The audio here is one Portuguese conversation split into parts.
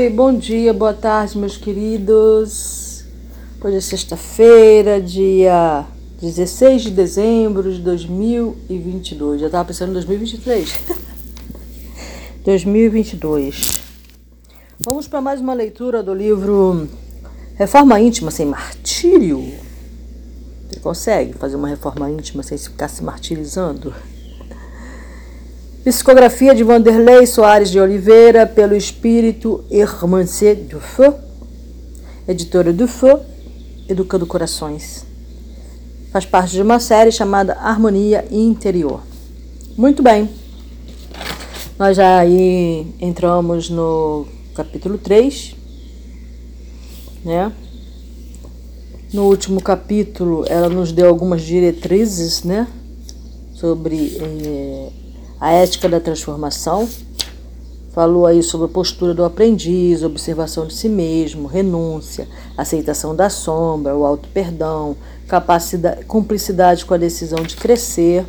Oi, bom dia, boa tarde, meus queridos. Hoje é sexta-feira, dia 16 de dezembro de 2022. Já estava pensando em 2023. 2022. Vamos para mais uma leitura do livro Reforma Íntima Sem Martírio. Você consegue fazer uma reforma íntima sem ficar se martirizando? Psicografia de Vanderlei Soares de Oliveira, pelo espírito Hermancé Dufeu, editora Dufeu, Educando Corações. Faz parte de uma série chamada Harmonia Interior. Muito bem. Nós já aí entramos no capítulo 3, né? No último capítulo, ela nos deu algumas diretrizes, né? Sobre eh, a ética da transformação. Falou aí sobre a postura do aprendiz, observação de si mesmo, renúncia, aceitação da sombra, o auto-perdão, cumplicidade com a decisão de crescer.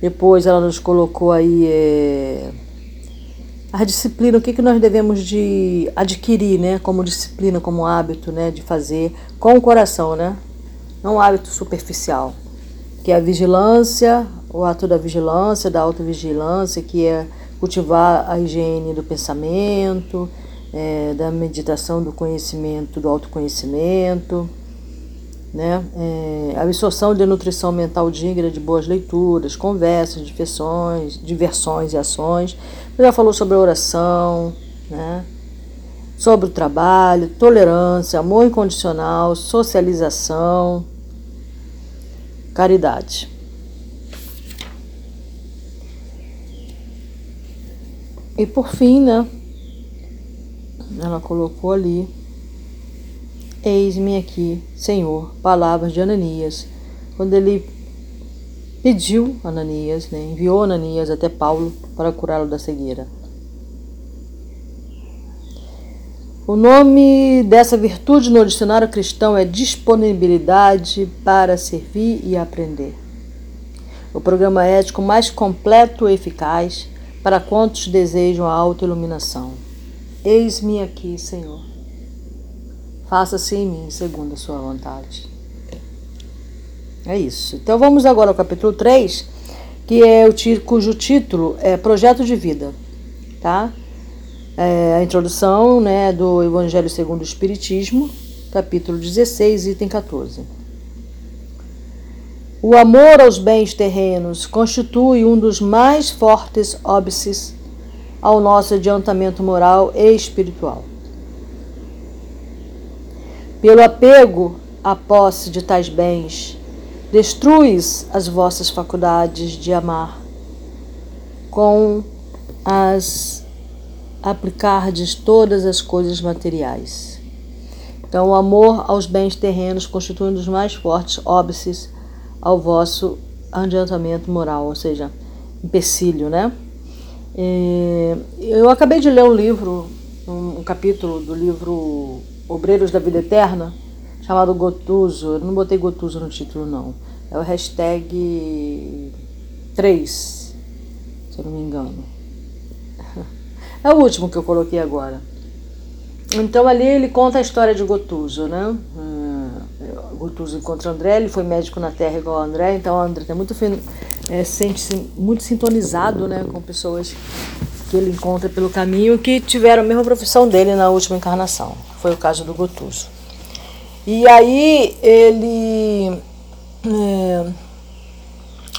Depois ela nos colocou aí é, a disciplina, o que, que nós devemos de adquirir, né, como disciplina, como hábito, né, de fazer com o coração, né, não um hábito superficial, que é a vigilância, o ato da vigilância, da autovigilância, que é cultivar a higiene do pensamento, é, da meditação do conhecimento, do autoconhecimento, né? É, absorção de nutrição mental digna de boas leituras, conversas, diversões, diversões e ações. Já falou sobre a oração, né? sobre o trabalho, tolerância, amor incondicional, socialização, caridade. E por fim, né? Ela colocou ali: Eis-me aqui, Senhor, palavras de Ananias. Quando ele pediu Ananias, né, enviou Ananias até Paulo para curá-lo da cegueira. O nome dessa virtude no dicionário cristão é disponibilidade para servir e aprender. O programa ético mais completo e eficaz para quantos desejam a autoiluminação. Eis-me aqui, Senhor. Faça-se em mim segundo a sua vontade. É isso. Então vamos agora ao capítulo 3, que é o cujo título é Projeto de Vida, tá? É a introdução, né, do Evangelho segundo o Espiritismo, capítulo 16, item 14. O amor aos bens terrenos constitui um dos mais fortes óbices ao nosso adiantamento moral e espiritual. Pelo apego à posse de tais bens, destruis as vossas faculdades de amar, com as aplicardes todas as coisas materiais. Então, o amor aos bens terrenos constitui um dos mais fortes óbices ao vosso adiantamento moral, ou seja, empecilho, né? É, eu acabei de ler um livro, um, capítulo do livro Obreiros da Vida Eterna, chamado Gotuso. Eu não botei Gotuso no título, não. É o hashtag 3, se eu não me engano. É o último que eu coloquei agora. Então ali ele conta a história de Gotuso, né? Gutuso encontra André, ele foi médico na Terra igual André, então André está muito, é, sente muito sintonizado né, com pessoas que ele encontra pelo caminho que tiveram a mesma profissão dele na última encarnação. Foi o caso do Gotuso. E aí ele é,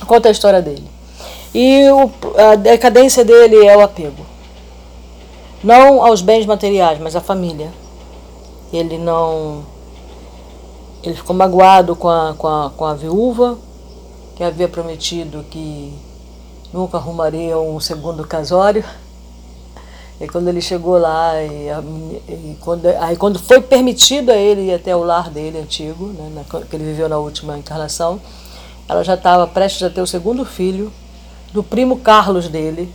conta a história dele. E o, a decadência dele é o apego. Não aos bens materiais, mas à família. Ele não ele ficou magoado com a, com a, com a viúva, que havia prometido que nunca arrumaria um segundo casório. E quando ele chegou lá, e, a, e quando, aí quando foi permitido a ele ir até o lar dele antigo, né, na, que ele viveu na última encarnação, ela já estava prestes a ter o segundo filho, do primo Carlos dele,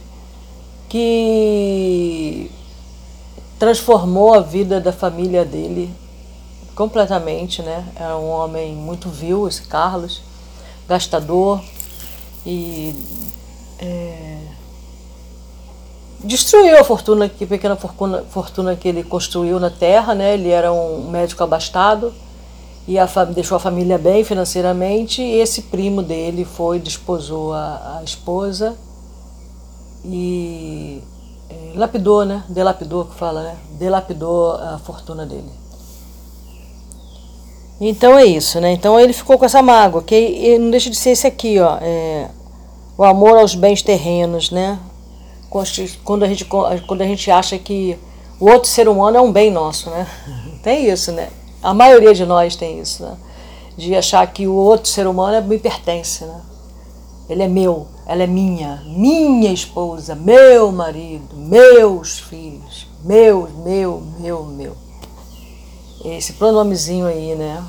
que transformou a vida da família dele completamente, né? Era um homem muito vil, esse Carlos, gastador e é, destruiu a fortuna, que pequena fortuna, fortuna que ele construiu na terra, né? Ele era um médico abastado e a, deixou a família bem financeiramente. E esse primo dele foi, desposou a, a esposa e é, lapidou, né? Delapidou, que fala, né? Delapidou a fortuna dele. Então é isso, né? Então ele ficou com essa mágoa, que não deixa de ser esse aqui, ó. É, o amor aos bens terrenos, né? Quando a, gente, quando a gente acha que o outro ser humano é um bem nosso, né? Tem isso, né? A maioria de nós tem isso, né? De achar que o outro ser humano me pertence, né? Ele é meu, ela é minha, minha esposa, meu marido, meus filhos, meu, meu, meu, meu. Esse pronomezinho aí, né?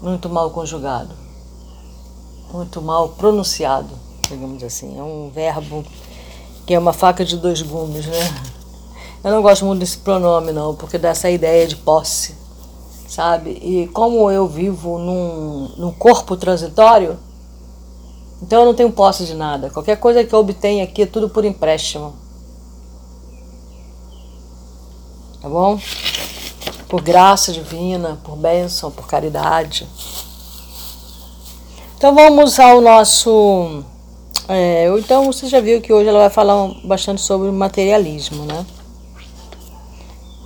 Muito mal conjugado, muito mal pronunciado, digamos assim. É um verbo que é uma faca de dois gumes, né? Eu não gosto muito desse pronome, não, porque dá essa ideia de posse, sabe? E como eu vivo num, num corpo transitório, então eu não tenho posse de nada. Qualquer coisa que eu obtenha aqui é tudo por empréstimo. Tá bom? Por graça divina, por bênção, por caridade. Então vamos ao nosso. É, então você já viu que hoje ela vai falar bastante sobre materialismo, né?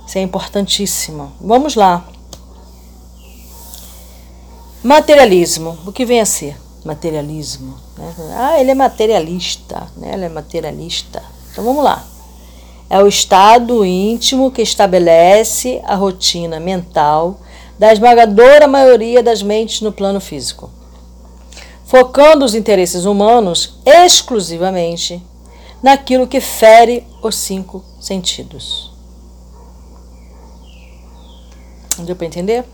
Isso é importantíssimo. Vamos lá. Materialismo. O que vem a ser? materialismo. Né? Ah, ele é materialista, né? ela é materialista. Então vamos lá. É o estado íntimo que estabelece a rotina mental da esmagadora maioria das mentes no plano físico, focando os interesses humanos exclusivamente naquilo que fere os cinco sentidos. Deu para entender?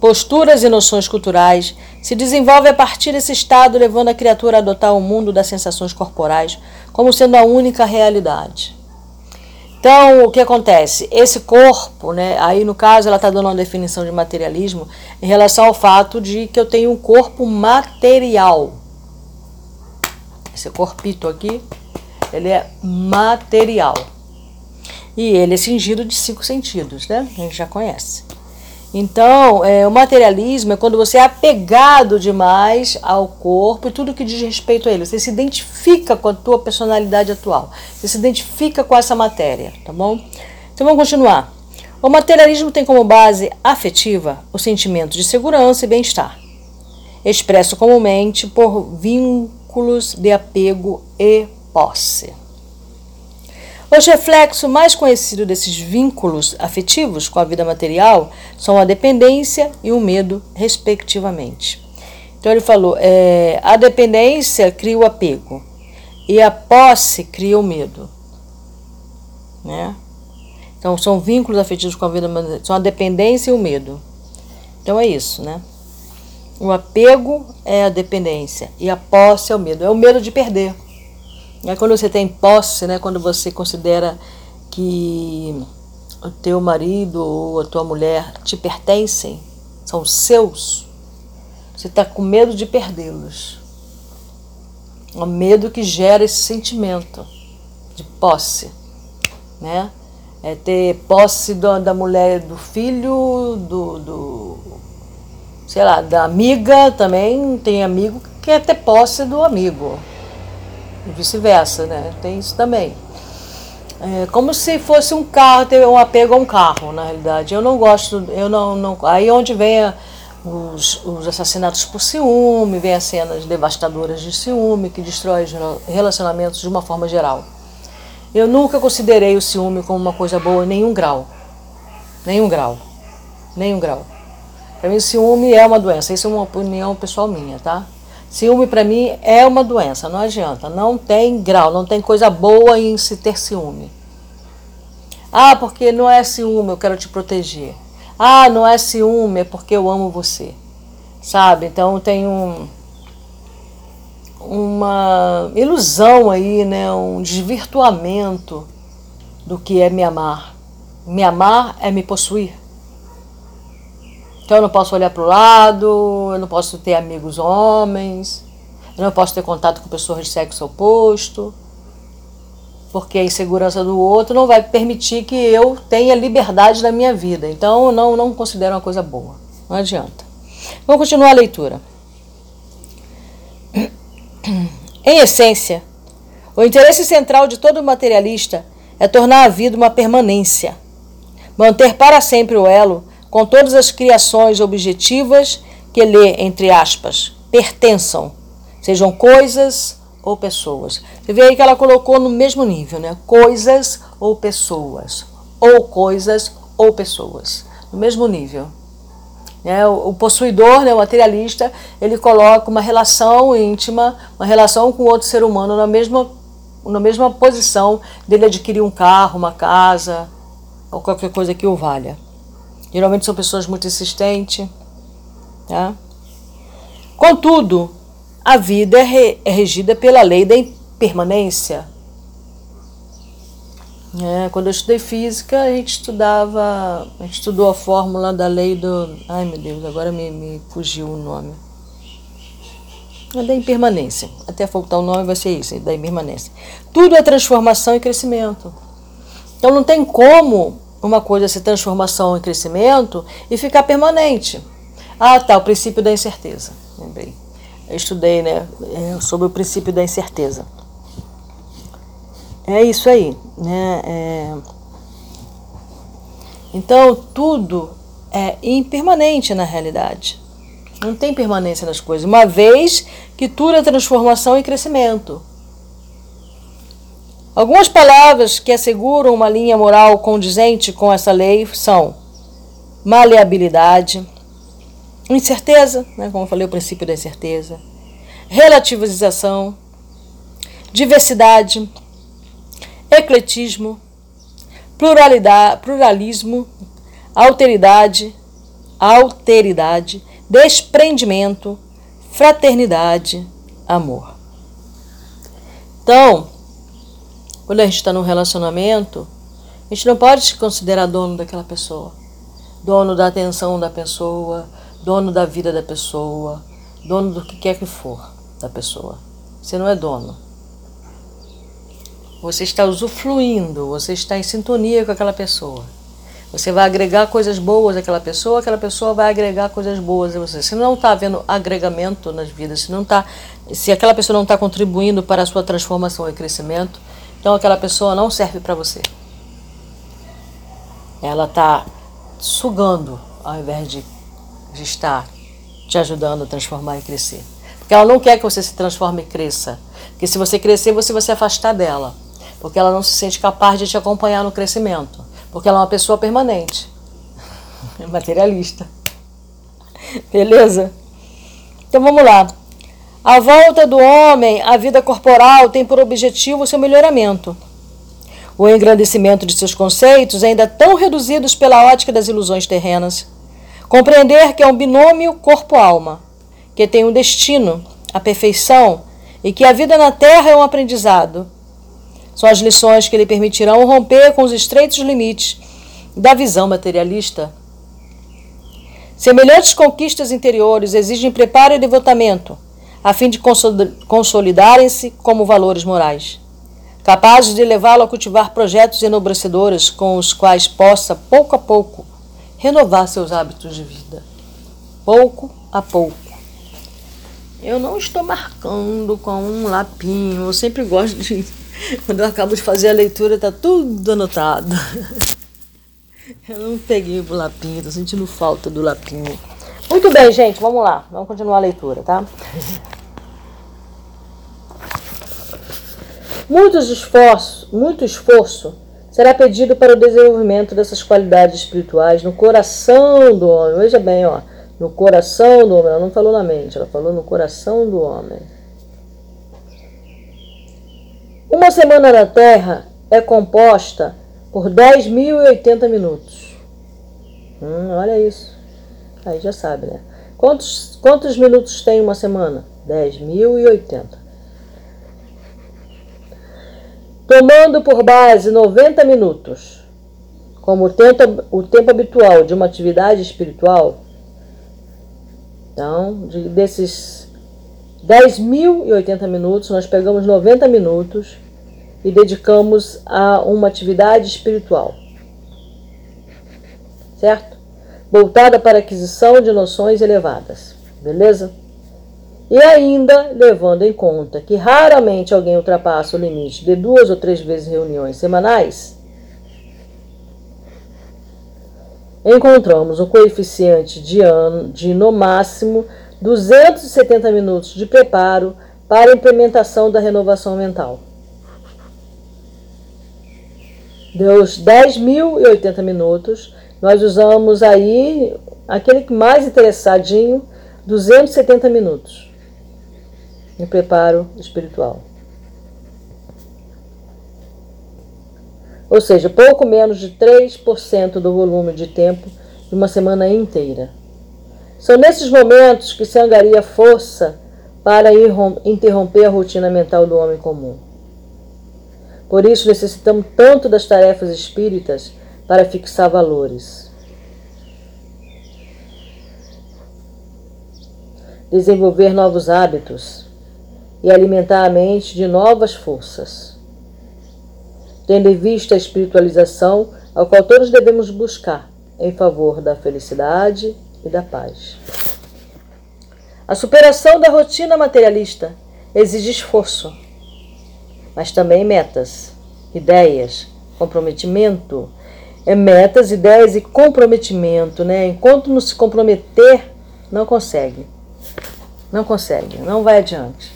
Posturas e noções culturais se desenvolve a partir desse estado, levando a criatura a adotar o mundo das sensações corporais como sendo a única realidade. Então, o que acontece? Esse corpo, né, aí no caso ela está dando uma definição de materialismo em relação ao fato de que eu tenho um corpo material. Esse corpito aqui, ele é material. E ele é cingido de cinco sentidos, né? A gente já conhece. Então, é, o materialismo é quando você é apegado demais ao corpo e tudo que diz respeito a ele. Você se identifica com a tua personalidade atual. Você se identifica com essa matéria, tá bom? Então vamos continuar. O materialismo tem como base afetiva o sentimento de segurança e bem-estar, expresso comumente por vínculos de apego e posse. Os reflexos mais conhecidos desses vínculos afetivos com a vida material são a dependência e o medo, respectivamente. Então ele falou: é, a dependência cria o apego e a posse cria o medo. Né? Então são vínculos afetivos com a vida material, são a dependência e o medo. Então é isso, né? O apego é a dependência e a posse é o medo. É o medo de perder. É quando você tem posse, né? Quando você considera que o teu marido ou a tua mulher te pertencem, são seus, você está com medo de perdê-los. O medo que gera esse sentimento de posse, né? É ter posse do, da mulher, do filho, do, do, sei lá, da amiga também. Tem amigo que quer ter posse do amigo e vice-versa, né? Tem isso também. É como se fosse um carro, ter um apego a um carro, na realidade. Eu não gosto, eu não. não aí é onde vem a, os, os assassinatos por ciúme, vem as cenas devastadoras de ciúme, que destrói relacionamentos de uma forma geral. Eu nunca considerei o ciúme como uma coisa boa nenhum grau. Nenhum grau. Nenhum grau. Para mim, ciúme é uma doença. Isso é uma opinião pessoal minha, tá? Ciúme para mim é uma doença, não adianta. Não tem grau, não tem coisa boa em se ter ciúme. Ah, porque não é ciúme, eu quero te proteger. Ah, não é ciúme, é porque eu amo você. Sabe? Então tem um, uma ilusão aí, né? um desvirtuamento do que é me amar. Me amar é me possuir. Então eu não posso olhar para o lado, eu não posso ter amigos homens, eu não posso ter contato com pessoas de sexo oposto. porque a insegurança do outro não vai permitir que eu tenha liberdade na minha vida. Então, não, não considero uma coisa boa. Não adianta. Vamos continuar a leitura. Em essência, o interesse central de todo materialista é tornar a vida uma permanência, manter para sempre o elo com todas as criações objetivas que lhe, entre aspas, pertençam, sejam coisas ou pessoas. Você vê aí que ela colocou no mesmo nível, né? Coisas ou pessoas. Ou coisas ou pessoas. No mesmo nível. Né? O, possuidor, né, o materialista, ele coloca uma relação íntima, uma relação com outro ser humano na mesma, na mesma posição dele adquirir um carro, uma casa, ou qualquer coisa que o valha. Geralmente são pessoas muito insistentes. Tá? Contudo, a vida é, re, é regida pela lei da impermanência. É, quando eu estudei física, a gente estudava, a gente estudou a fórmula da lei do. Ai meu Deus, agora me, me fugiu o nome. É da impermanência. Até faltar o nome vai ser isso, da impermanência. Tudo é transformação e crescimento. Então não tem como uma coisa ser transformação e crescimento e ficar permanente. Ah, tá, o princípio da incerteza. Lembrei eu estudei né, é, sobre o princípio da incerteza. É isso aí. Né? É... Então, tudo é impermanente na realidade. Não tem permanência nas coisas, uma vez que tudo é transformação e crescimento. Algumas palavras que asseguram uma linha moral condizente com essa lei são maleabilidade, Incerteza, né, como eu falei, o princípio da incerteza. Relativização, diversidade, ecletismo, pluralidade, pluralismo, alteridade, alteridade, desprendimento, fraternidade, amor. Então, quando a gente está num relacionamento, a gente não pode se considerar dono daquela pessoa, dono da atenção da pessoa, dono da vida da pessoa, dono do que quer que for da pessoa. Você não é dono. Você está usufruindo, você está em sintonia com aquela pessoa. Você vai agregar coisas boas àquela pessoa, aquela pessoa vai agregar coisas boas a você. Se não está havendo agregamento nas vidas, se não tá, se aquela pessoa não está contribuindo para a sua transformação e crescimento, então aquela pessoa não serve para você. Ela está sugando ao invés de estar te ajudando a transformar e crescer. Porque ela não quer que você se transforme e cresça. Porque se você crescer, você vai se afastar dela. Porque ela não se sente capaz de te acompanhar no crescimento. Porque ela é uma pessoa permanente. Materialista. Beleza? Então vamos lá. A volta do homem à vida corporal tem por objetivo seu melhoramento. O engrandecimento de seus conceitos, ainda tão reduzidos pela ótica das ilusões terrenas, Compreender que é um binômio corpo-alma, que tem um destino, a perfeição, e que a vida na Terra é um aprendizado. São as lições que lhe permitirão romper com os estreitos limites da visão materialista. Semelhantes conquistas interiores exigem preparo e devotamento, a fim de consolidarem-se como valores morais, capazes de levá-lo a cultivar projetos enobrecedores com os quais possa, pouco a pouco, renovar seus hábitos de vida, pouco a pouco. Eu não estou marcando com um lapinho, eu sempre gosto de. Quando eu acabo de fazer a leitura, tá tudo anotado. Eu não peguei o lapinho, estou sentindo falta do lapinho. Muito bem, gente, vamos lá. Vamos continuar a leitura, tá? Muitos esforços, muito esforço será pedido para o desenvolvimento dessas qualidades espirituais no coração do homem. Veja bem, ó, no coração do homem. Ela não falou na mente, ela falou no coração do homem. Uma semana na Terra é composta por 10.080 minutos. Hum, olha isso. Aí já sabe, né? Quantos, quantos minutos tem uma semana? 10.080 tomando por base 90 minutos como o tempo, o tempo habitual de uma atividade espiritual, então, de, desses 10.080 minutos, nós pegamos 90 minutos e dedicamos a uma atividade espiritual. Certo? Voltada para aquisição de noções elevadas. Beleza? E ainda levando em conta que raramente alguém ultrapassa o limite de duas ou três vezes reuniões semanais, encontramos um coeficiente de, ano, de no máximo 270 minutos de preparo para a implementação da renovação mental. Deus 10.080 minutos, nós usamos aí aquele mais interessadinho, 270 minutos no preparo espiritual. Ou seja, pouco menos de 3% do volume de tempo de uma semana inteira. São nesses momentos que se angaria força para interromper a rotina mental do homem comum. Por isso necessitamos tanto das tarefas espíritas para fixar valores. Desenvolver novos hábitos e alimentar a mente de novas forças. Tendo em vista a espiritualização ao qual todos devemos buscar em favor da felicidade e da paz. A superação da rotina materialista exige esforço mas também metas, ideias, comprometimento. É metas, ideias e comprometimento, né? Enquanto não se comprometer, não consegue. Não consegue, não vai adiante.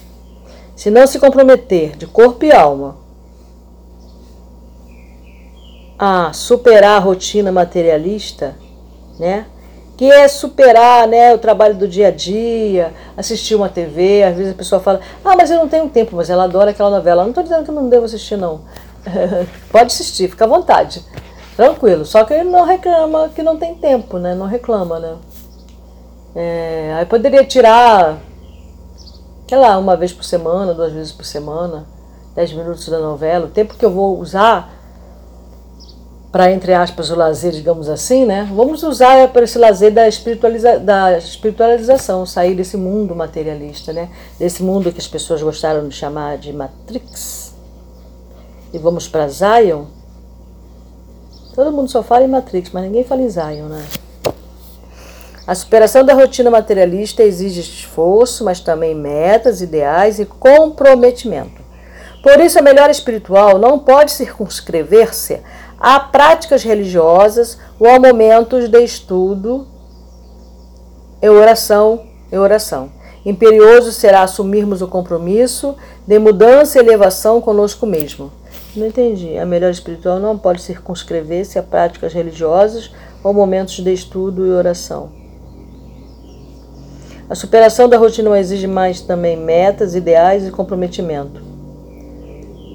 Se não se comprometer de corpo e alma a superar a rotina materialista, né? que é superar né, o trabalho do dia a dia, assistir uma TV. Às vezes a pessoa fala, ah, mas eu não tenho tempo, mas ela adora aquela novela. Não estou dizendo que eu não devo assistir, não. Pode assistir, fica à vontade. Tranquilo. Só que ele não reclama que não tem tempo, né? Não reclama, né? É, aí poderia tirar, sei lá, uma vez por semana, duas vezes por semana, dez minutos da novela, o tempo que eu vou usar para, entre aspas, o lazer, digamos assim, né? Vamos usar para esse lazer da, espiritualiza da espiritualização, sair desse mundo materialista, né? Desse mundo que as pessoas gostaram de chamar de Matrix. E vamos para Zion. Todo mundo só fala em Matrix, mas ninguém fala em Zion, né? A superação da rotina materialista exige esforço, mas também metas, ideais e comprometimento. Por isso, a melhora espiritual não pode circunscrever-se a práticas religiosas ou a momentos de estudo e oração e oração. Imperioso será assumirmos o compromisso de mudança e elevação conosco mesmo. Não entendi. A melhor espiritual não pode circunscrever-se a práticas religiosas ou momentos de estudo e oração. A superação da rotina exige mais também metas, ideais e comprometimento.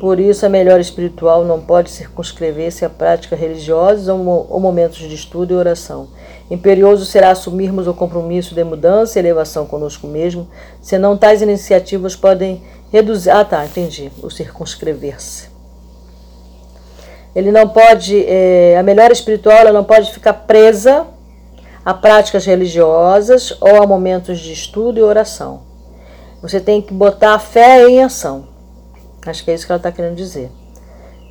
Por isso, a melhor espiritual não pode circunscrever-se a práticas religiosas ou momentos de estudo e oração. Imperioso será assumirmos o compromisso de mudança e elevação conosco mesmo, senão tais iniciativas podem reduzir. Ah, tá, entendi. O circunscrever-se. Ele não pode. É, a melhor espiritual não pode ficar presa a práticas religiosas ou a momentos de estudo e oração. Você tem que botar a fé em ação. Acho que é isso que ela está querendo dizer.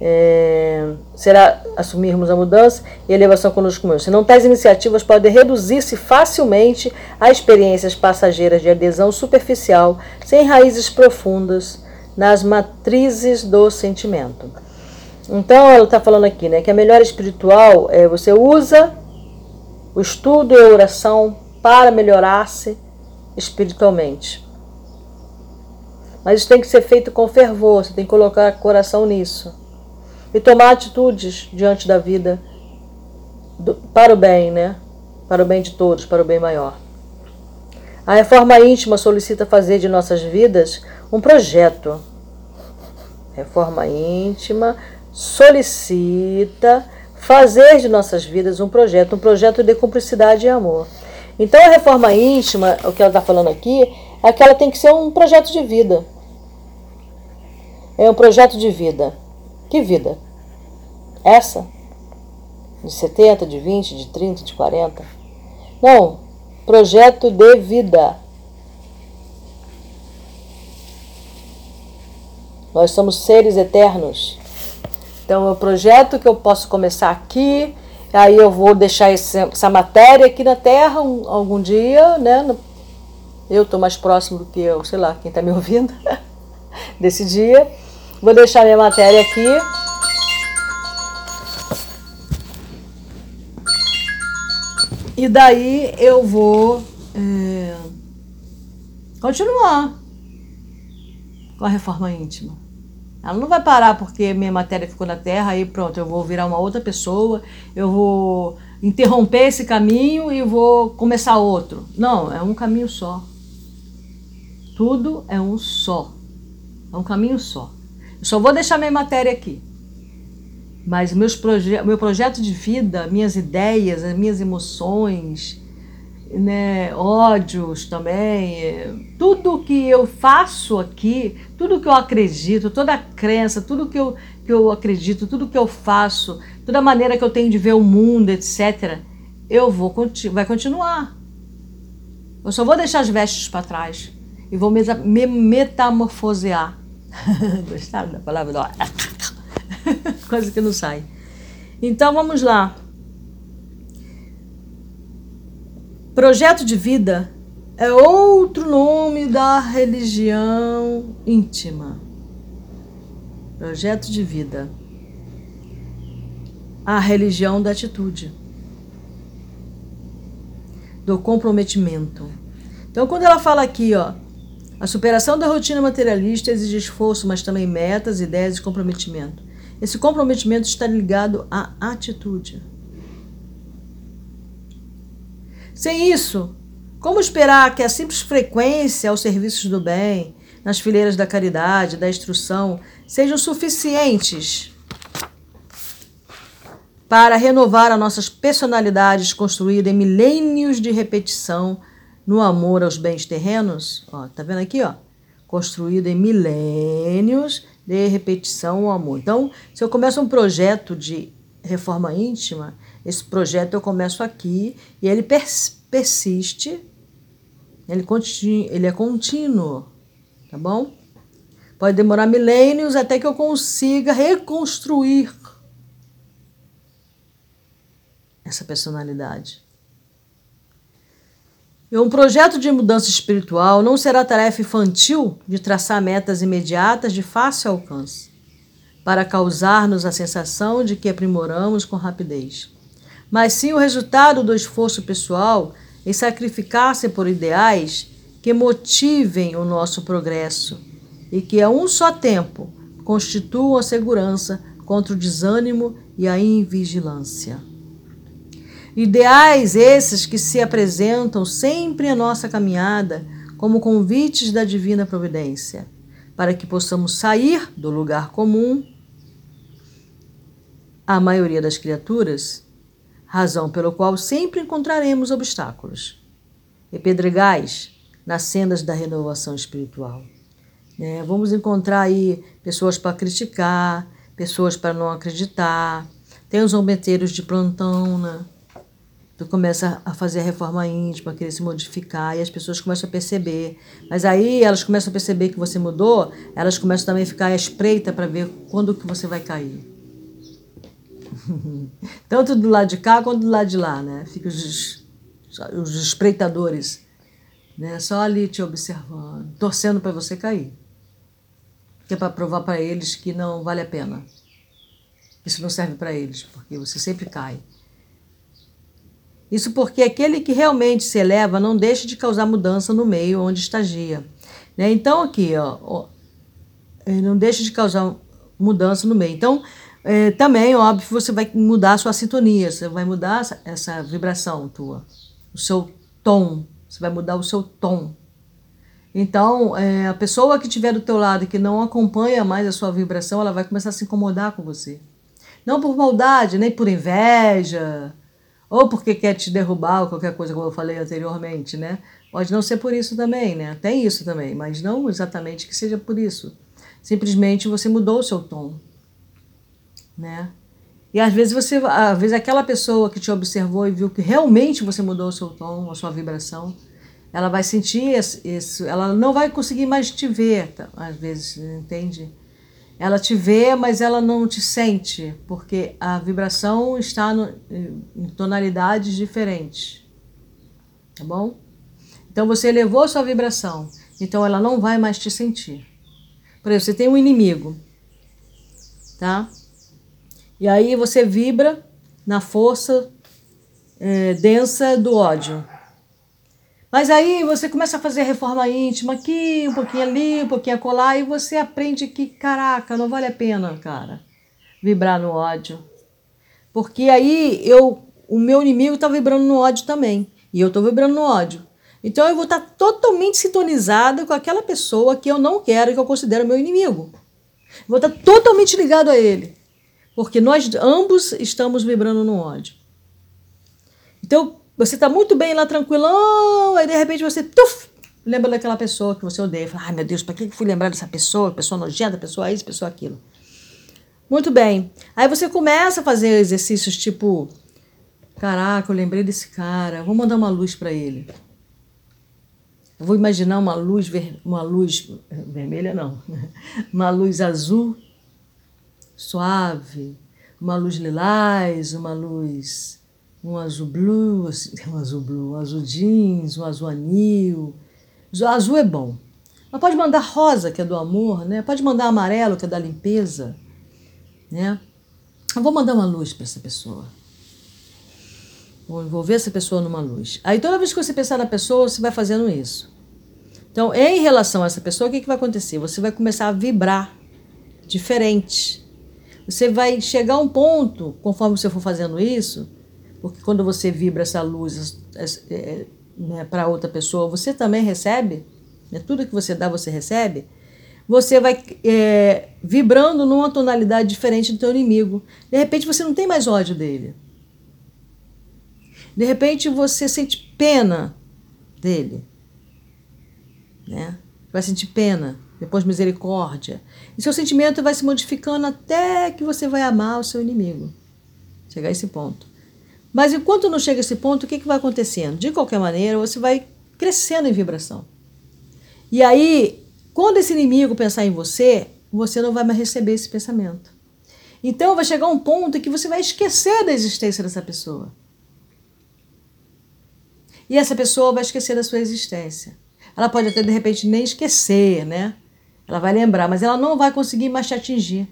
É, será assumirmos a mudança e a elevação conosco mesmo. Senão, tais iniciativas podem reduzir-se facilmente a experiências passageiras de adesão superficial, sem raízes profundas nas matrizes do sentimento. Então, ela está falando aqui né, que a melhor espiritual é você usa o estudo e a oração para melhorar-se espiritualmente. Mas isso tem que ser feito com fervor, você tem que colocar coração nisso. E tomar atitudes diante da vida do, para o bem, né? Para o bem de todos, para o bem maior. A reforma íntima solicita fazer de nossas vidas um projeto. Reforma íntima solicita fazer de nossas vidas um projeto, um projeto de cumplicidade e amor. Então a reforma íntima, o que ela está falando aqui, é que ela tem que ser um projeto de vida. É um projeto de vida. Que vida? Essa? De 70, de 20, de 30, de 40? Não, projeto de vida. Nós somos seres eternos. Então, é projeto que eu posso começar aqui, aí eu vou deixar esse, essa matéria aqui na Terra um, algum dia, né? Eu estou mais próximo do que eu, sei lá, quem está me ouvindo desse dia. Vou deixar minha matéria aqui. E daí eu vou é, continuar com a reforma íntima. Ela não vai parar porque minha matéria ficou na terra e pronto, eu vou virar uma outra pessoa, eu vou interromper esse caminho e vou começar outro. Não, é um caminho só. Tudo é um só. É um caminho só. Eu só vou deixar minha matéria aqui. Mas meus proje meu projeto de vida, minhas ideias, as minhas emoções, né, ódios também, tudo que eu faço aqui, tudo que eu acredito, toda a crença, tudo que eu, que eu acredito, tudo que eu faço, toda a maneira que eu tenho de ver o mundo, etc., eu vou vai continuar. Eu só vou deixar as vestes para trás e vou me, me metamorfosear. Gostaram da palavra? Coisa que não sai. Então vamos lá. Projeto de vida é outro nome da religião íntima. Projeto de vida. A religião da atitude, do comprometimento. Então, quando ela fala aqui, ó, a superação da rotina materialista exige esforço, mas também metas, ideias e comprometimento. Esse comprometimento está ligado à atitude. Sem isso, como esperar que a simples frequência aos serviços do bem, nas fileiras da caridade, da instrução, sejam suficientes para renovar as nossas personalidades construídas em milênios de repetição no amor aos bens terrenos? Ó, tá vendo aqui, ó? Construído em milênios de repetição ao amor. Então, se eu começo um projeto de reforma íntima, esse projeto eu começo aqui e ele pers persiste, ele, ele é contínuo, tá bom? Pode demorar milênios até que eu consiga reconstruir essa personalidade. E um projeto de mudança espiritual não será tarefa infantil de traçar metas imediatas de fácil alcance, para causar-nos a sensação de que aprimoramos com rapidez mas sim o resultado do esforço pessoal em sacrificar-se por ideais que motivem o nosso progresso e que, a um só tempo, constituam a segurança contra o desânimo e a invigilância. Ideais esses que se apresentam sempre em nossa caminhada como convites da divina providência, para que possamos sair do lugar comum. A maioria das criaturas razão pelo qual sempre encontraremos obstáculos e pedregais nas sendas da renovação espiritual. Né? Vamos encontrar aí pessoas para criticar, pessoas para não acreditar, tem os zombeteiros de plantão, né? Tu começa a fazer a reforma íntima, querer se modificar, e as pessoas começam a perceber. Mas aí elas começam a perceber que você mudou, elas começam também a ficar à espreita para ver quando que você vai cair. Tanto do lado de cá quanto do lado de lá, né? Ficam os, os espreitadores, né? Só ali te observando, torcendo para você cair. Que é para provar para eles que não vale a pena. Isso não serve para eles, porque você sempre cai. Isso porque aquele que realmente se eleva não deixa de causar mudança no meio onde estagia. Né? Então, aqui, ó, ó, não deixa de causar mudança no meio. Então, é, também, óbvio, você vai mudar a sua sintonia, você vai mudar essa, vibração tua, o seu tom, você vai mudar o seu tom. Então, é, a pessoa que estiver do teu lado e que não acompanha mais a sua vibração, ela vai começar a se incomodar com você. Não por maldade, nem por inveja, ou porque quer te derrubar, ou qualquer coisa, como eu falei anteriormente, né? Pode não ser por isso também, né? Tem isso também, mas não exatamente que seja por isso. Simplesmente você mudou o seu tom né? E às vezes você, às vezes aquela pessoa que te observou e viu que realmente você mudou o seu tom, a sua vibração, ela vai sentir isso, ela não vai conseguir mais te ver, tá? às vezes, entende? Ela te vê, mas ela não te sente, porque a vibração está no, em tonalidades diferentes. Tá bom? Então você elevou sua vibração, então ela não vai mais te sentir. Por exemplo, você tem um inimigo, tá? E aí você vibra na força é, densa do ódio. Mas aí você começa a fazer reforma íntima aqui, um pouquinho ali, um pouquinho acolá, e você aprende que, caraca, não vale a pena, cara, vibrar no ódio. Porque aí eu, o meu inimigo está vibrando no ódio também. E eu estou vibrando no ódio. Então eu vou estar tá totalmente sintonizada com aquela pessoa que eu não quero, que eu considero meu inimigo. Vou estar tá totalmente ligado a ele. Porque nós ambos estamos vibrando no ódio. Então, você está muito bem lá, tranquilão, aí de repente você tuf, lembra daquela pessoa que você odeia. Fala, ai meu Deus, para que fui lembrar dessa pessoa? Pessoa nojenta, pessoa isso, pessoa aquilo. Muito bem. Aí você começa a fazer exercícios tipo: caraca, eu lembrei desse cara, vou mandar uma luz para ele. Vou imaginar uma luz, ver, uma luz vermelha, não, uma luz azul, suave, uma luz lilás, uma luz um azul blue, assim, um azul blue, um azul jeans, um azul anil. Azul é bom. Mas pode mandar rosa, que é do amor, né? Pode mandar amarelo, que é da limpeza, né? Eu vou mandar uma luz para essa pessoa. Vou envolver essa pessoa numa luz. Aí toda vez que você pensar na pessoa, você vai fazendo isso. Então, em relação a essa pessoa, o que, que vai acontecer? Você vai começar a vibrar diferente. Você vai chegar a um ponto, conforme você for fazendo isso, porque quando você vibra essa luz é, né, para outra pessoa, você também recebe, né, tudo que você dá, você recebe. Você vai é, vibrando numa tonalidade diferente do teu inimigo. De repente você não tem mais ódio dele. De repente você sente pena dele. Né? Vai sentir pena, depois misericórdia. E seu sentimento vai se modificando até que você vai amar o seu inimigo. Chegar a esse ponto. Mas enquanto não chega a esse ponto, o que, que vai acontecendo? De qualquer maneira, você vai crescendo em vibração. E aí, quando esse inimigo pensar em você, você não vai mais receber esse pensamento. Então vai chegar um ponto em que você vai esquecer da existência dessa pessoa. E essa pessoa vai esquecer da sua existência. Ela pode até de repente nem esquecer, né? Ela vai lembrar, mas ela não vai conseguir mais te atingir.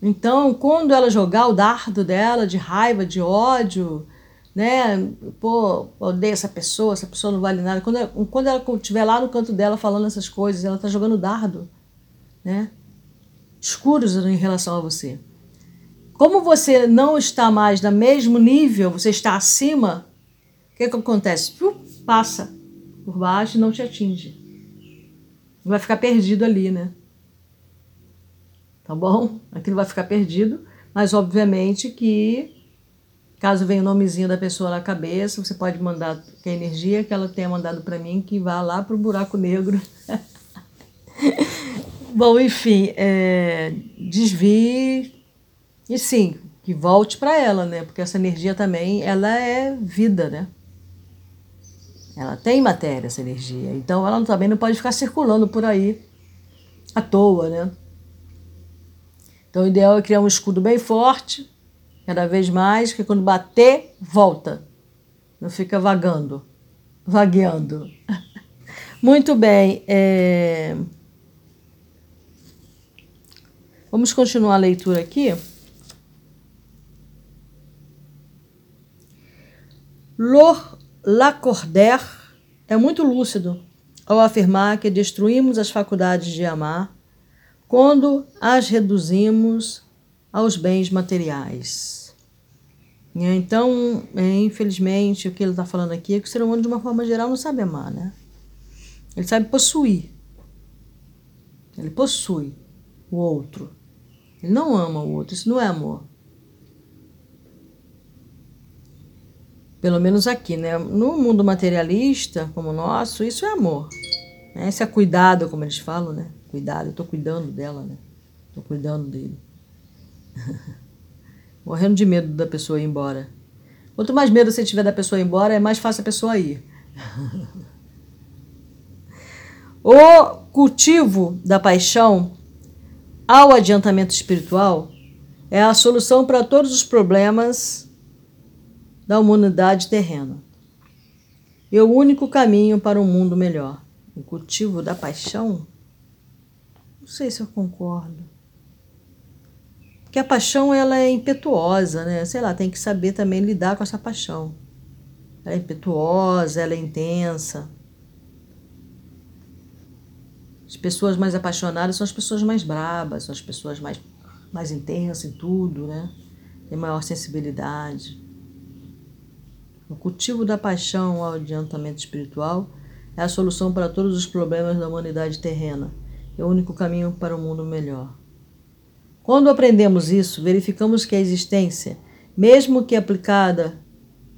Então, quando ela jogar o dardo dela de raiva, de ódio, né? Pô, odeio essa pessoa, essa pessoa não vale nada. Quando ela, quando ela estiver lá no canto dela falando essas coisas, ela está jogando dardo, né? Escuros em relação a você. Como você não está mais no mesmo nível, você está acima, o que, que acontece? Passa por baixo e não te atinge. Vai ficar perdido ali, né? tá bom? Aquilo vai ficar perdido, mas obviamente que caso venha o nomezinho da pessoa na cabeça, você pode mandar que a energia que ela tenha mandado para mim que vá lá para o buraco negro. bom, enfim, é, desvie e sim, que volte para ela, né? Porque essa energia também, ela é vida, né? Ela tem matéria, essa energia. Então ela também não pode ficar circulando por aí à toa, né? Então o ideal é criar um escudo bem forte, cada vez mais, que quando bater, volta. Não fica vagando, vagueando. Muito bem. É... Vamos continuar a leitura aqui. Lor Lacordaire é muito lúcido ao afirmar que destruímos as faculdades de amar quando as reduzimos aos bens materiais. Então, é, infelizmente, o que ele está falando aqui é que o ser humano, de uma forma geral, não sabe amar, né? Ele sabe possuir. Ele possui o outro. Ele não ama o outro. Isso não é amor. Pelo menos aqui, né? No mundo materialista como o nosso, isso é amor. Né? Esse é cuidado, como eles falam, né? Cuidado, eu tô cuidando dela, né? Tô cuidando dele. Morrendo de medo da pessoa ir embora. Quanto mais medo você tiver da pessoa ir embora, é mais fácil a pessoa ir. o cultivo da paixão ao adiantamento espiritual é a solução para todos os problemas da humanidade terrena. E o único caminho para um mundo melhor. O cultivo da paixão? Não sei se eu concordo. Porque a paixão ela é impetuosa, né? Sei lá, tem que saber também lidar com essa paixão. Ela é impetuosa, ela é intensa. As pessoas mais apaixonadas são as pessoas mais brabas, são as pessoas mais, mais intensas em tudo, né? Tem maior sensibilidade. O cultivo da paixão ao adiantamento espiritual é a solução para todos os problemas da humanidade terrena. É o único caminho para um mundo melhor. Quando aprendemos isso, verificamos que a existência, mesmo que aplicada,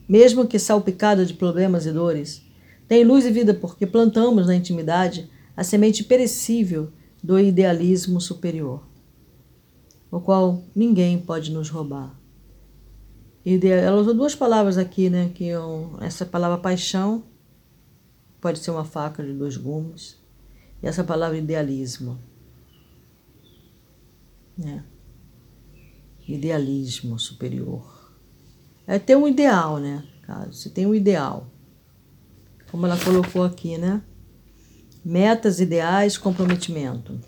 mesmo que salpicada de problemas e dores, tem luz e vida porque plantamos na intimidade a semente perecível do idealismo superior, o qual ninguém pode nos roubar. Ela usou duas palavras aqui, né? Que eu, essa palavra paixão pode ser uma faca de dois gumes, e essa palavra idealismo. Né? Idealismo superior. É ter um ideal, né? Cara, você tem um ideal. Como ela colocou aqui, né? Metas, ideais, comprometimento.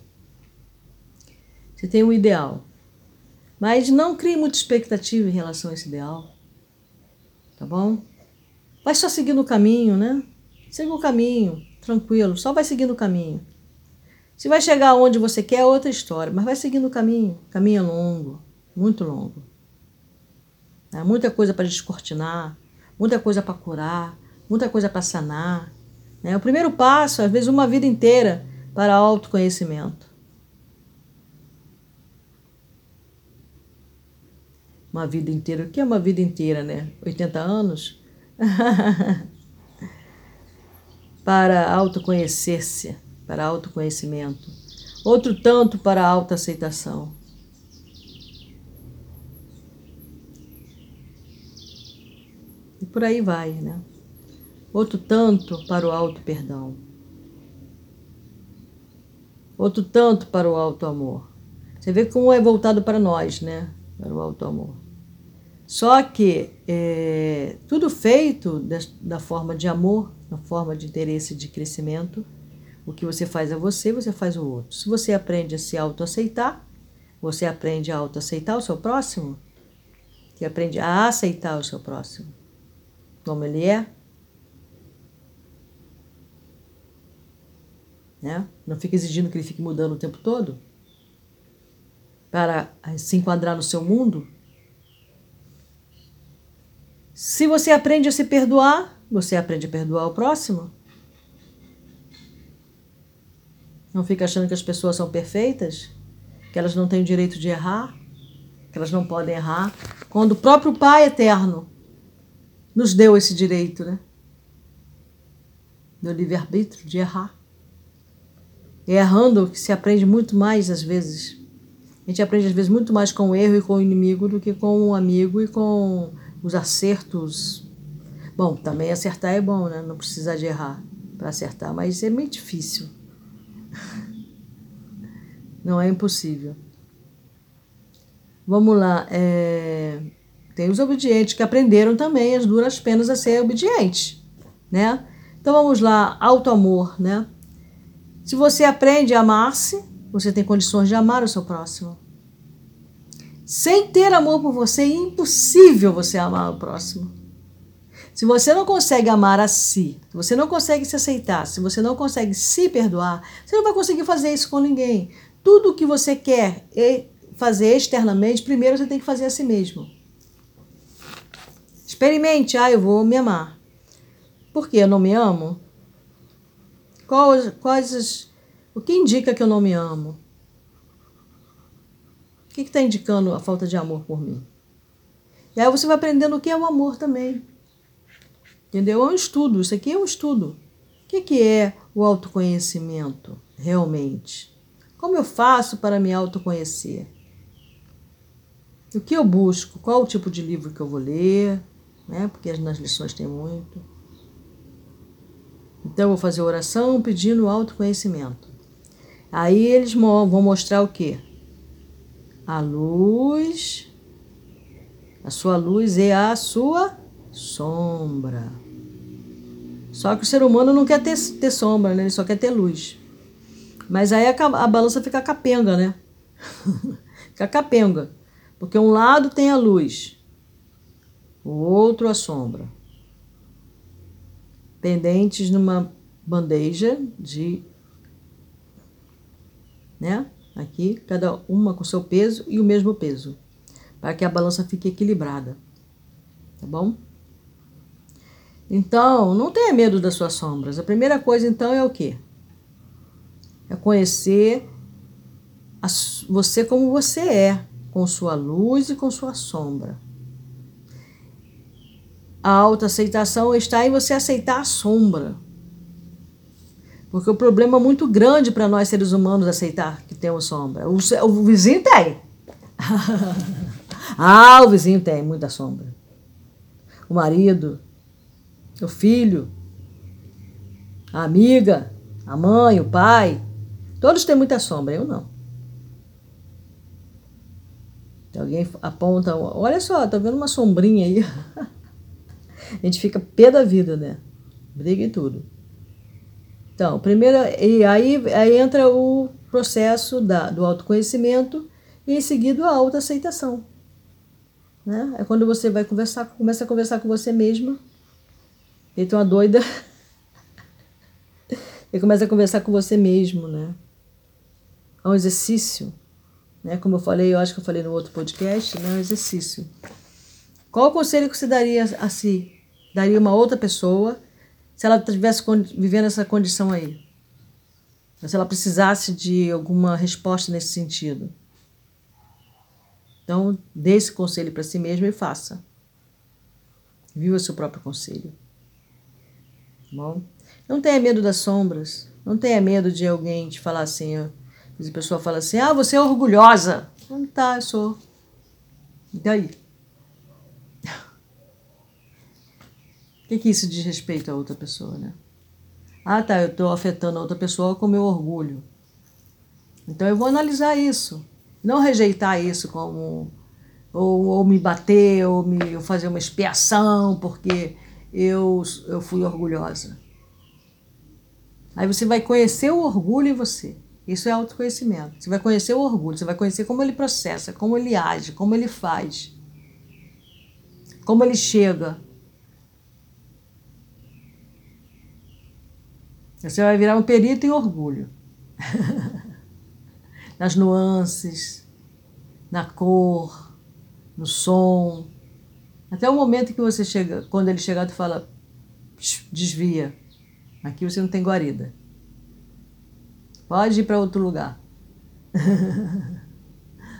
Você tem um ideal. Mas não crie muita expectativa em relação a esse ideal. Tá bom? Vai só seguindo o caminho, né? Siga o caminho, tranquilo, só vai seguindo o caminho. Se vai chegar onde você quer é outra história, mas vai seguindo o caminho. O caminho é longo, muito longo. É muita coisa para descortinar, muita coisa para curar, muita coisa para sanar. Né? O primeiro passo, às vezes, uma vida inteira para autoconhecimento. Uma vida inteira. O que é uma vida inteira, né? 80 anos? para autoconhecer-se, para autoconhecimento. Outro tanto para autoaceitação. E por aí vai, né? Outro tanto para o auto-perdão. Outro tanto para o auto-amor. Você vê como é voltado para nós, né? Para o auto-amor. Só que é, tudo feito da forma de amor, na forma de interesse de crescimento, o que você faz a você, você faz o outro. Se você aprende a se autoaceitar, você aprende a autoaceitar o seu próximo, que aprende a aceitar o seu próximo, como ele é. Né? Não fica exigindo que ele fique mudando o tempo todo para se enquadrar no seu mundo se você aprende a se perdoar, você aprende a perdoar o próximo. Não fica achando que as pessoas são perfeitas, que elas não têm o direito de errar, que elas não podem errar, quando o próprio Pai eterno nos deu esse direito, né? Do livre-arbítrio de errar. É errando que se aprende muito mais às vezes. A gente aprende às vezes muito mais com o erro e com o inimigo do que com o amigo e com os acertos. Bom, também acertar é bom, né? Não precisa de errar para acertar, mas é meio difícil. Não é impossível. Vamos lá. É... Tem os obedientes que aprenderam também as duras penas a ser obedientes, né? Então vamos lá, auto amor, né? Se você aprende a amar-se, você tem condições de amar o seu próximo. Sem ter amor por você, é impossível você amar o próximo. Se você não consegue amar a si, se você não consegue se aceitar, se você não consegue se perdoar, você não vai conseguir fazer isso com ninguém. Tudo o que você quer fazer externamente, primeiro você tem que fazer a si mesmo. Experimente, ah, eu vou me amar. Por que eu não me amo? Quais, quais o que indica que eu não me amo? O que está indicando a falta de amor por mim? E aí você vai aprendendo o que é o amor também. Entendeu? É um estudo, isso aqui é um estudo. O que, que é o autoconhecimento realmente? Como eu faço para me autoconhecer? O que eu busco? Qual o tipo de livro que eu vou ler? Né? Porque nas lições tem muito. Então eu vou fazer oração pedindo autoconhecimento. Aí eles vão mostrar o quê? a luz, a sua luz é a sua sombra. Só que o ser humano não quer ter, ter sombra, né? ele só quer ter luz. Mas aí a, a balança fica capenga, né? fica capenga. Porque um lado tem a luz, o outro a sombra. Pendentes numa bandeja de. Né? Aqui, cada uma com seu peso e o mesmo peso, para que a balança fique equilibrada. Tá bom? Então, não tenha medo das suas sombras. A primeira coisa, então, é o quê? É conhecer a, você como você é, com sua luz e com sua sombra. A autoaceitação está em você aceitar a sombra. Porque o problema é muito grande para nós seres humanos aceitar que temos sombra. O, o vizinho tem. ah, o vizinho tem muita sombra. O marido, o filho, a amiga, a mãe, o pai, todos têm muita sombra, eu não. Alguém aponta, olha só, tá vendo uma sombrinha aí? a gente fica pé da vida, né? Briga e tudo. Então, primeiro, e aí, aí entra o processo da, do autoconhecimento e em seguida a autoaceitação. Né? É quando você vai conversar, começa a conversar com você mesma, feito uma doida, e começa a conversar com você mesmo, né? É um exercício, né? Como eu falei, eu acho que eu falei no outro podcast, né? É um exercício. Qual o conselho que você daria a si? Daria uma outra pessoa se ela estivesse vivendo essa condição aí. Se ela precisasse de alguma resposta nesse sentido. Então, dê esse conselho para si mesmo e faça. Viva seu próprio conselho. Tá bom? Não tenha medo das sombras. Não tenha medo de alguém te falar assim. Ó. A pessoa fala assim: ah, você é orgulhosa. Não tá, eu sou. E daí? Que, que isso diz respeito a outra pessoa, né? Ah, tá, eu estou afetando a outra pessoa com meu orgulho. Então eu vou analisar isso. Não rejeitar isso como. Ou, ou me bater, ou me ou fazer uma expiação porque eu, eu fui orgulhosa. Aí você vai conhecer o orgulho em você. Isso é autoconhecimento. Você vai conhecer o orgulho, você vai conhecer como ele processa, como ele age, como ele faz, como ele chega Você vai virar um perito em orgulho. Nas nuances, na cor, no som. Até o momento que você chega, quando ele chegar, tu fala, desvia. Aqui você não tem guarida. Pode ir para outro lugar.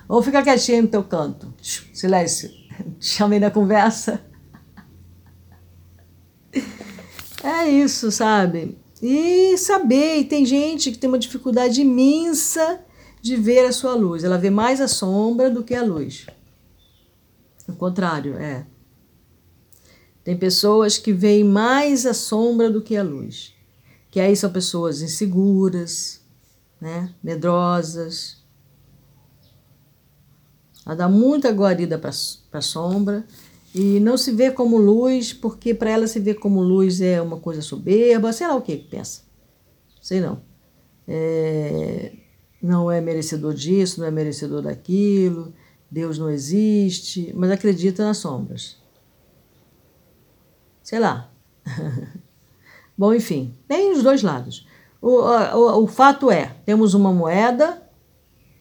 Ou fica quietinho no teu canto. Silêncio. Chamei na conversa. É isso, sabe? E saber, e tem gente que tem uma dificuldade imensa de ver a sua luz. Ela vê mais a sombra do que a luz. O contrário, é. Tem pessoas que veem mais a sombra do que a luz. Que aí são pessoas inseguras, né? medrosas. Ela dá muita guarida para a sombra e não se vê como luz, porque para ela se ver como luz é uma coisa soberba, sei lá o que pensa. Sei não. É, não é merecedor disso, não é merecedor daquilo, Deus não existe, mas acredita nas sombras. Sei lá. Bom, enfim, tem os dois lados. O, o, o fato é, temos uma moeda,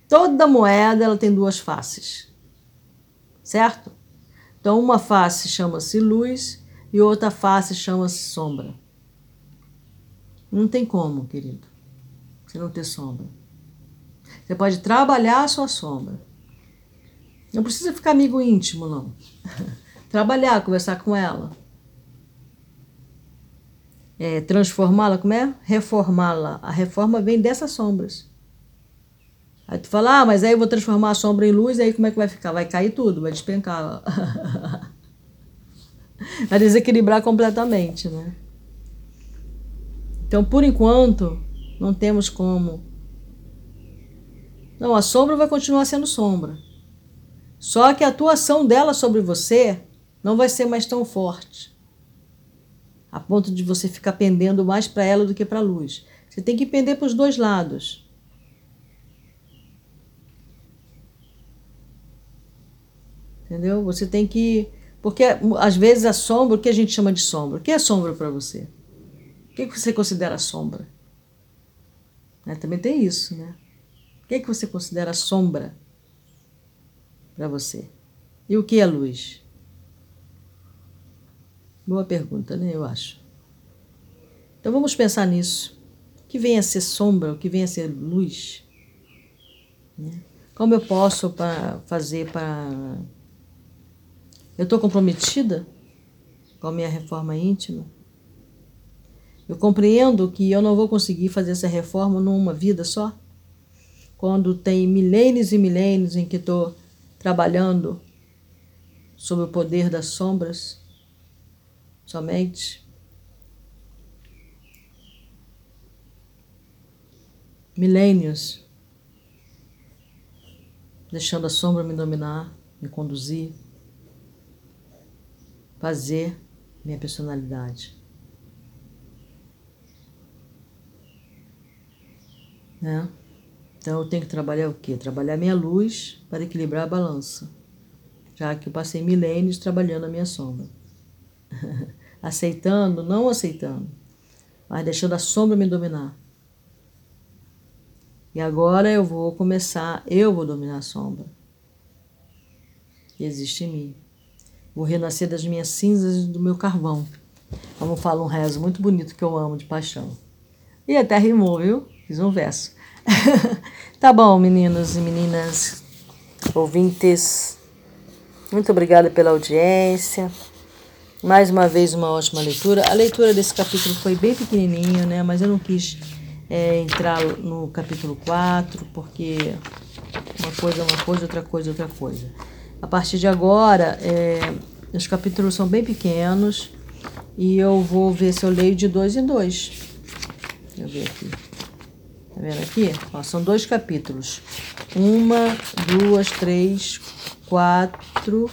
toda moeda ela tem duas faces. Certo? Então, uma face chama-se luz e outra face chama-se sombra. Não tem como, querido, você não ter sombra. Você pode trabalhar a sua sombra. Não precisa ficar amigo íntimo, não. Trabalhar, conversar com ela. É, Transformá-la, como é? Reformá-la. A reforma vem dessas sombras. Aí tu fala, ah, mas aí eu vou transformar a sombra em luz, aí como é que vai ficar? Vai cair tudo, vai despencar. vai desequilibrar completamente, né? Então, por enquanto, não temos como. Não, a sombra vai continuar sendo sombra. Só que a atuação dela sobre você não vai ser mais tão forte, a ponto de você ficar pendendo mais para ela do que para a luz. Você tem que pender para os dois lados. Entendeu? Você tem que. Porque às vezes a sombra, o que a gente chama de sombra? O que é sombra para você? O que você considera sombra? Né? Também tem isso, né? O que, é que você considera sombra para você? E o que é luz? Boa pergunta, né? Eu acho. Então vamos pensar nisso. O que vem a ser sombra, o que vem a ser luz? Né? Como eu posso pra fazer para eu estou comprometida com a minha reforma íntima. Eu compreendo que eu não vou conseguir fazer essa reforma numa vida só. Quando tem milênios e milênios em que estou trabalhando sob o poder das sombras somente. Milênios deixando a sombra me dominar, me conduzir fazer minha personalidade. Né? Então eu tenho que trabalhar o quê? Trabalhar minha luz para equilibrar a balança, já que eu passei milênios trabalhando a minha sombra. aceitando, não aceitando, mas deixando a sombra me dominar. E agora eu vou começar, eu vou dominar a sombra que existe em mim. Vou renascer das minhas cinzas e do meu carvão. Vamos falar um rezo muito bonito que eu amo de paixão. E até rimou, viu? Fiz um verso. tá bom, meninos e meninas, ouvintes. Muito obrigada pela audiência. Mais uma vez, uma ótima leitura. A leitura desse capítulo foi bem pequenininho, né? Mas eu não quis é, entrar no capítulo 4, porque uma coisa é uma coisa, outra coisa é outra coisa. A partir de agora, é, os capítulos são bem pequenos e eu vou ver se eu leio de dois em dois. Deixa eu ver aqui. Tá vendo aqui? Ó, são dois capítulos. Uma, duas, três, quatro,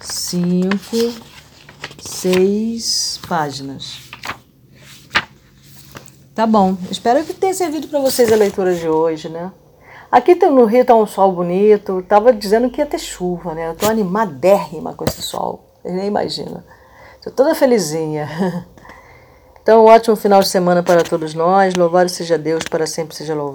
cinco, seis páginas. Tá bom. Espero que tenha servido para vocês a leitura de hoje, né? Aqui no Rio tá um sol bonito, tava dizendo que ia ter chuva, né? Eu tô animadérrima com esse sol, vocês nem imaginam. Tô toda felizinha. Então, um ótimo final de semana para todos nós. Louvado seja Deus, para sempre seja louvado.